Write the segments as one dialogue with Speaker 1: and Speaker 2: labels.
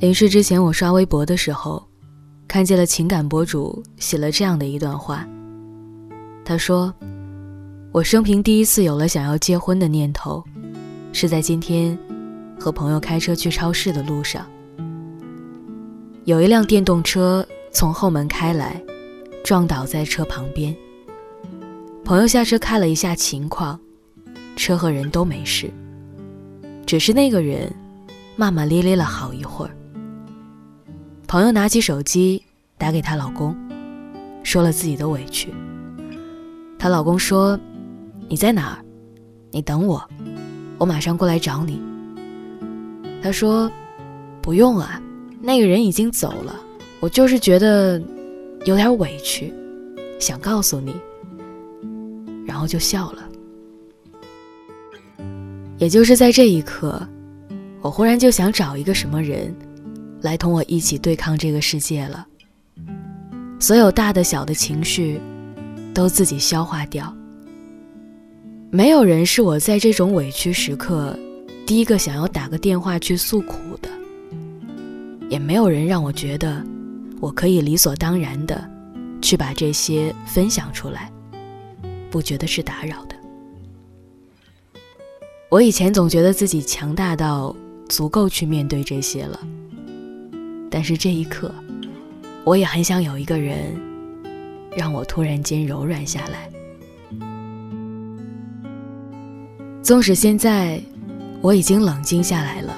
Speaker 1: 临睡之前，我刷微博的时候，看见了情感博主写了这样的一段话。他说：“我生平第一次有了想要结婚的念头，是在今天和朋友开车去超市的路上，有一辆电动车从后门开来，撞倒在车旁边。朋友下车看了一下情况，车和人都没事，只是那个人骂骂咧咧了好一会儿。”朋友拿起手机打给她老公，说了自己的委屈。她老公说：“你在哪儿？你等我，我马上过来找你。”她说：“不用啊，那个人已经走了。我就是觉得有点委屈，想告诉你。”然后就笑了。也就是在这一刻，我忽然就想找一个什么人。来同我一起对抗这个世界了。所有大的小的情绪，都自己消化掉。没有人是我在这种委屈时刻第一个想要打个电话去诉苦的，也没有人让我觉得我可以理所当然的去把这些分享出来，不觉得是打扰的。我以前总觉得自己强大到足够去面对这些了。但是这一刻，我也很想有一个人，让我突然间柔软下来。纵使现在我已经冷静下来了，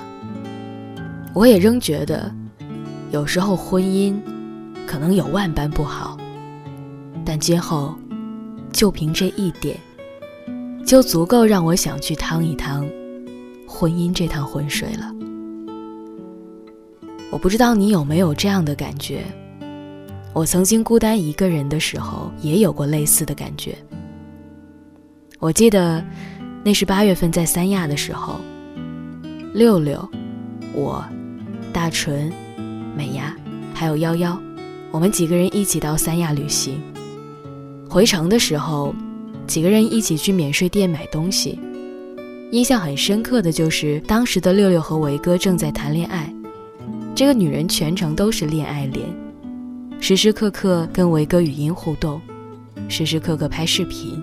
Speaker 1: 我也仍觉得，有时候婚姻可能有万般不好，但今后就凭这一点，就足够让我想去趟一趟婚姻这趟浑水了。我不知道你有没有这样的感觉，我曾经孤单一个人的时候，也有过类似的感觉。我记得，那是八月份在三亚的时候，六六、我、大纯、美伢还有幺幺，我们几个人一起到三亚旅行。回程的时候，几个人一起去免税店买东西。印象很深刻的就是当时的六六和维哥正在谈恋爱。这个女人全程都是恋爱脸，时时刻刻跟维哥语音互动，时时刻刻拍视频，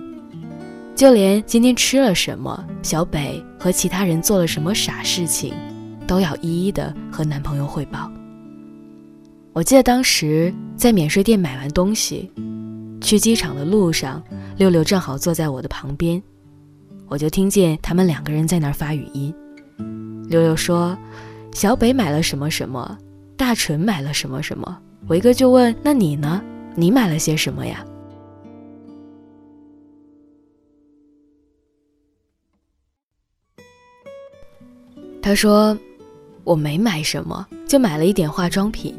Speaker 1: 就连今天吃了什么，小北和其他人做了什么傻事情，都要一一的和男朋友汇报。我记得当时在免税店买完东西，去机场的路上，六六正好坐在我的旁边，我就听见他们两个人在那儿发语音。六六说。小北买了什么什么，大纯买了什么什么，维哥就问：“那你呢？你买了些什么呀？”他说：“我没买什么，就买了一点化妆品。”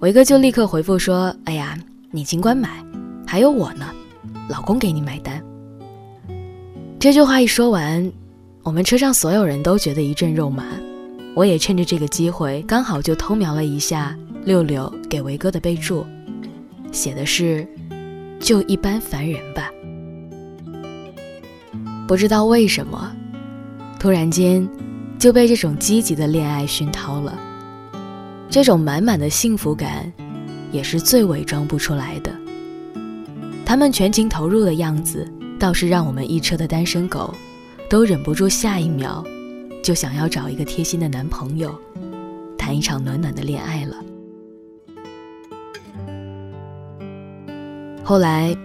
Speaker 1: 维哥就立刻回复说：“哎呀，你尽管买，还有我呢，老公给你买单。”这句话一说完，我们车上所有人都觉得一阵肉麻。我也趁着这个机会，刚好就偷瞄了一下六六给维哥的备注，写的是“就一般凡人吧”。不知道为什么，突然间就被这种积极的恋爱熏陶了。这种满满的幸福感，也是最伪装不出来的。他们全情投入的样子，倒是让我们一车的单身狗都忍不住下一秒。就想要找一个贴心的男朋友，谈一场暖暖的恋爱了。后来，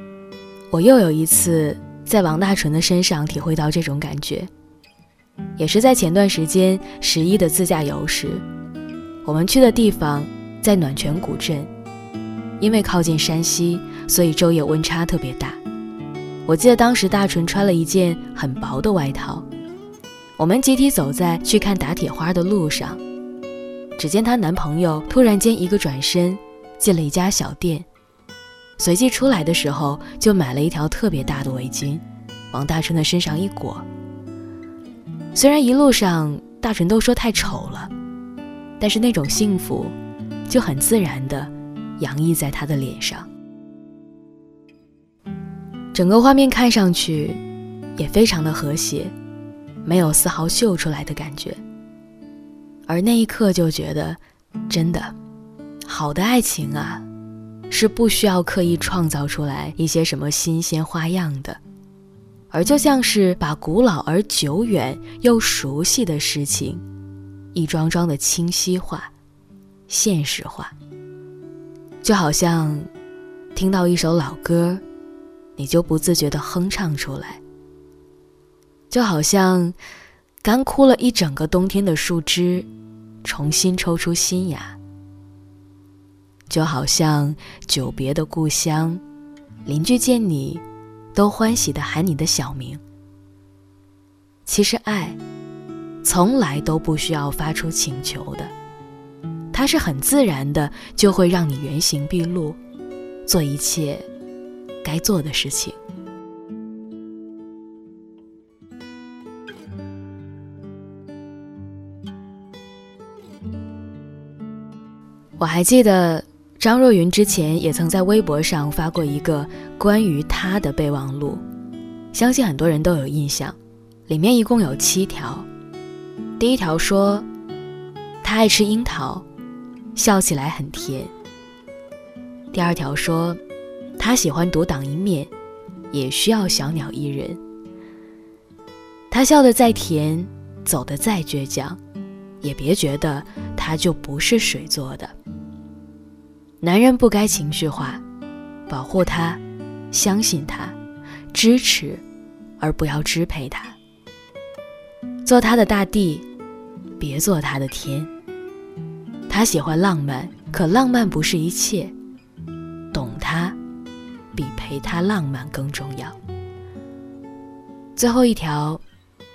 Speaker 1: 我又有一次在王大纯的身上体会到这种感觉，也是在前段时间十一的自驾游时，我们去的地方在暖泉古镇，因为靠近山西，所以昼夜温差特别大。我记得当时大纯穿了一件很薄的外套。我们集体走在去看打铁花的路上，只见她男朋友突然间一个转身，进了一家小店，随即出来的时候就买了一条特别大的围巾，往大春的身上一裹。虽然一路上大纯都说太丑了，但是那种幸福，就很自然的洋溢在他的脸上。整个画面看上去，也非常的和谐。没有丝毫秀出来的感觉，而那一刻就觉得真的，好的爱情啊，是不需要刻意创造出来一些什么新鲜花样的，而就像是把古老而久远又熟悉的事情，一桩桩的清晰化、现实化。就好像听到一首老歌，你就不自觉地哼唱出来；就好像干枯了一整个冬天的树枝。重新抽出新芽，就好像久别的故乡，邻居见你，都欢喜的喊你的小名。其实爱，从来都不需要发出请求的，它是很自然的，就会让你原形毕露，做一切该做的事情。我还记得张若昀之前也曾在微博上发过一个关于他的备忘录，相信很多人都有印象。里面一共有七条。第一条说，他爱吃樱桃，笑起来很甜。第二条说，他喜欢独当一面，也需要小鸟依人。他笑得再甜，走得再倔强，也别觉得他就不是水做的。男人不该情绪化，保护他，相信他，支持，而不要支配他。做他的大地，别做他的天。他喜欢浪漫，可浪漫不是一切。懂他，比陪他浪漫更重要。最后一条，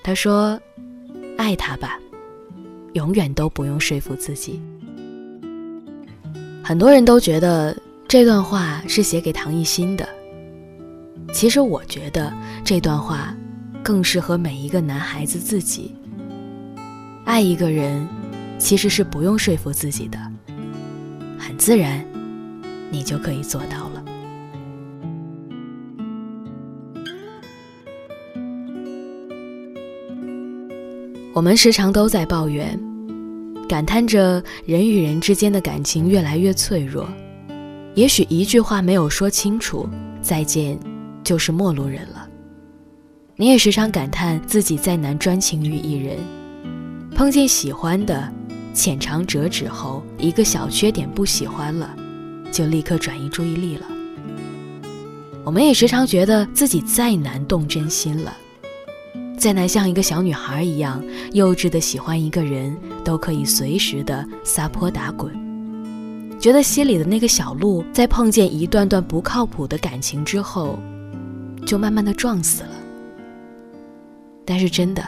Speaker 1: 他说：“爱他吧，永远都不用说服自己。”很多人都觉得这段话是写给唐艺昕的。其实我觉得这段话更适合每一个男孩子自己。爱一个人，其实是不用说服自己的，很自然，你就可以做到了。我们时常都在抱怨。感叹着人与人之间的感情越来越脆弱，也许一句话没有说清楚，再见就是陌路人了。你也时常感叹自己再难专情于一人，碰见喜欢的，浅尝辄止后，一个小缺点不喜欢了，就立刻转移注意力了。我们也时常觉得自己再难动真心了。再难像一个小女孩一样幼稚的喜欢一个人，都可以随时的撒泼打滚，觉得心里的那个小鹿在碰见一段段不靠谱的感情之后，就慢慢的撞死了。但是真的，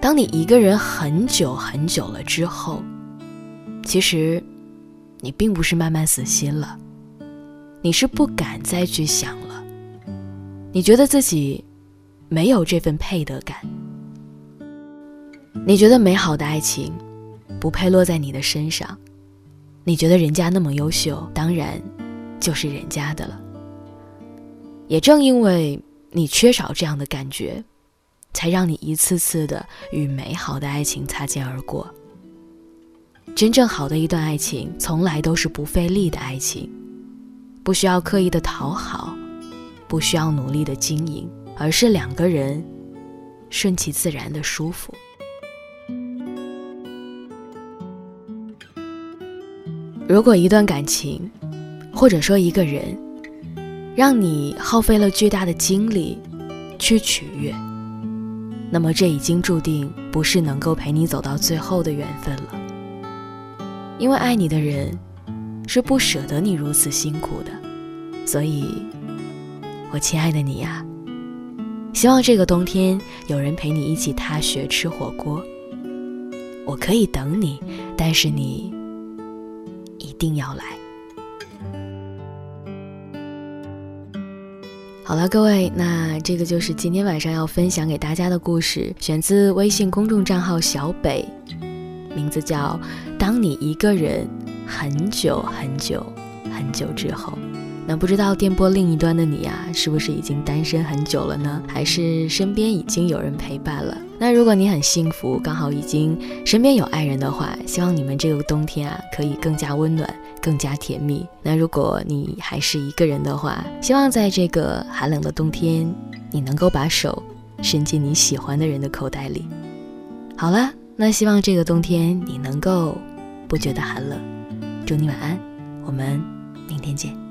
Speaker 1: 当你一个人很久很久了之后，其实，你并不是慢慢死心了，你是不敢再去想了，你觉得自己。没有这份配得感，你觉得美好的爱情不配落在你的身上，你觉得人家那么优秀，当然就是人家的了。也正因为你缺少这样的感觉，才让你一次次的与美好的爱情擦肩而过。真正好的一段爱情，从来都是不费力的爱情，不需要刻意的讨好，不需要努力的经营。而是两个人顺其自然的舒服。如果一段感情，或者说一个人，让你耗费了巨大的精力去取悦，那么这已经注定不是能够陪你走到最后的缘分了。因为爱你的人是不舍得你如此辛苦的，所以，我亲爱的你呀。希望这个冬天有人陪你一起踏雪吃火锅。我可以等你，但是你一定要来。好了，各位，那这个就是今天晚上要分享给大家的故事，选自微信公众账号小北，名字叫《当你一个人很久很久很久之后》。那不知道电波另一端的你呀，是不是已经单身很久了呢？还是身边已经有人陪伴了？那如果你很幸福，刚好已经身边有爱人的话，希望你们这个冬天啊，可以更加温暖，更加甜蜜。那如果你还是一个人的话，希望在这个寒冷的冬天，你能够把手伸进你喜欢的人的口袋里。好了，那希望这个冬天你能够不觉得寒冷。祝你晚安，我们明天见。